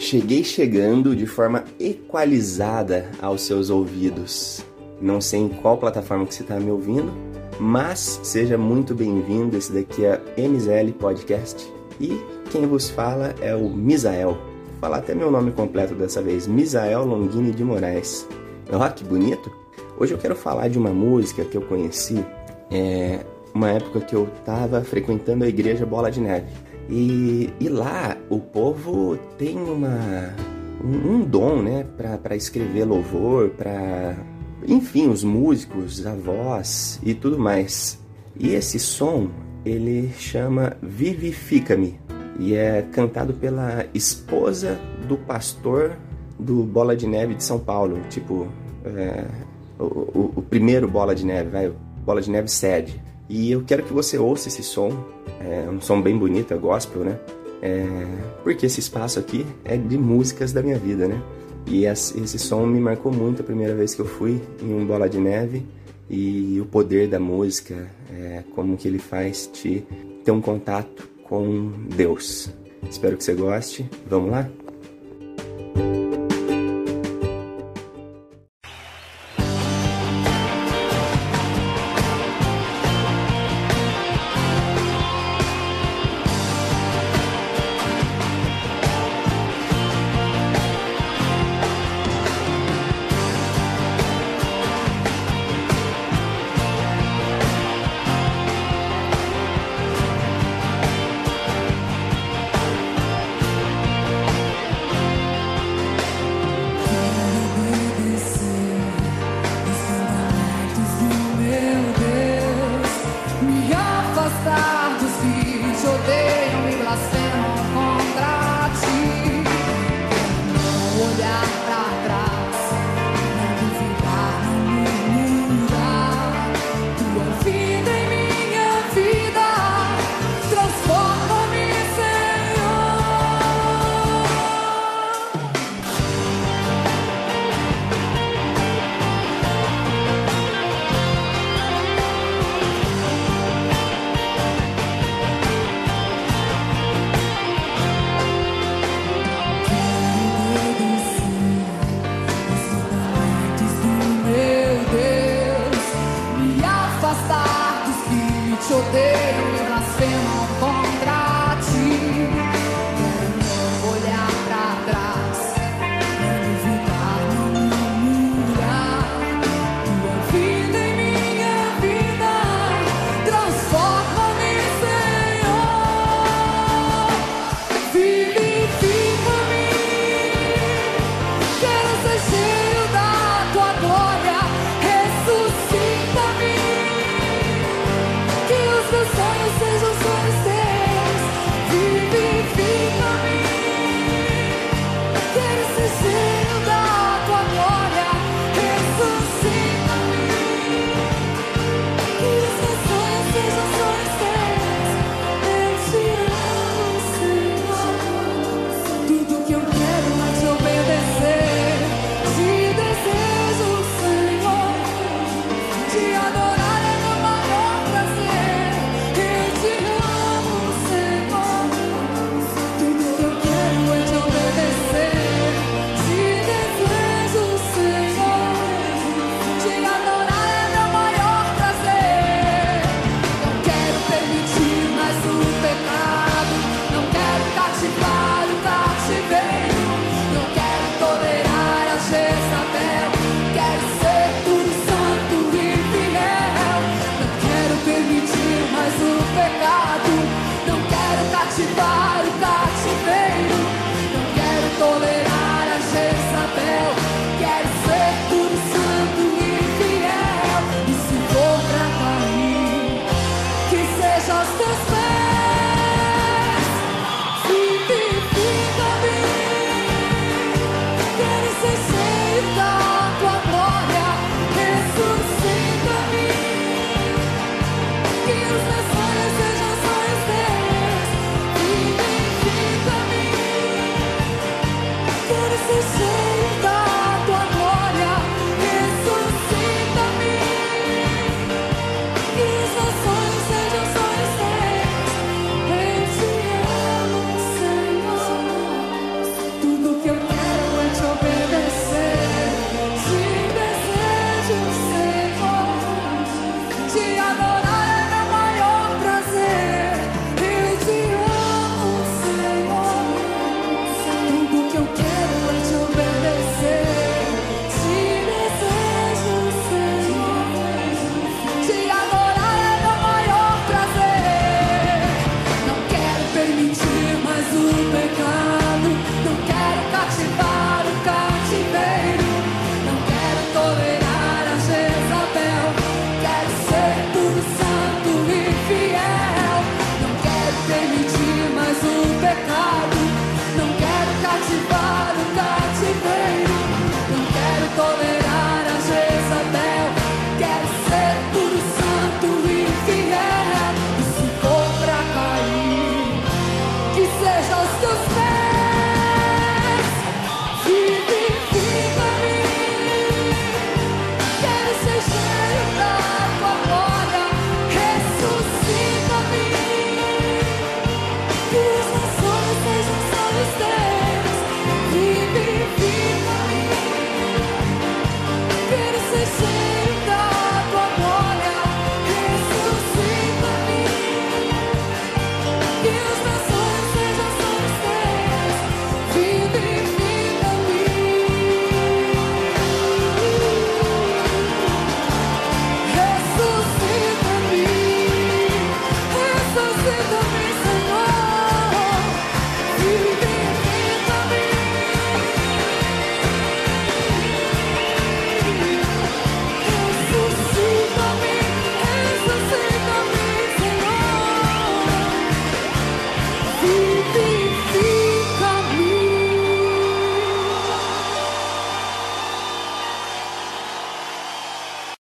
Cheguei chegando de forma equalizada aos seus ouvidos. Não sei em qual plataforma que você está me ouvindo, mas seja muito bem-vindo. Esse daqui é MZL Podcast e quem vos fala é o Misael. Vou falar até meu nome completo dessa vez: Misael Longini de Moraes. Olha que bonito! Hoje eu quero falar de uma música que eu conheci, é uma época que eu estava frequentando a igreja Bola de Neve. E, e lá o povo tem uma, um, um dom, né, para escrever louvor, para. Enfim, os músicos, a voz e tudo mais. E esse som, ele chama Vivifica-me e é cantado pela esposa do pastor do Bola de Neve de São Paulo, tipo, é, o, o, o, primeiro Bola de Neve, vai, Bola de Neve sede. E eu quero que você ouça esse som, é um som bem bonito, é gospel, né? É, porque esse espaço aqui é de músicas da minha vida, né? E esse som me marcou muito a primeira vez que eu fui em um Bola de Neve e o poder da música, é, como que ele faz te ter um contato com Deus. Espero que você goste. Vamos lá? Te just this way. Excuse me.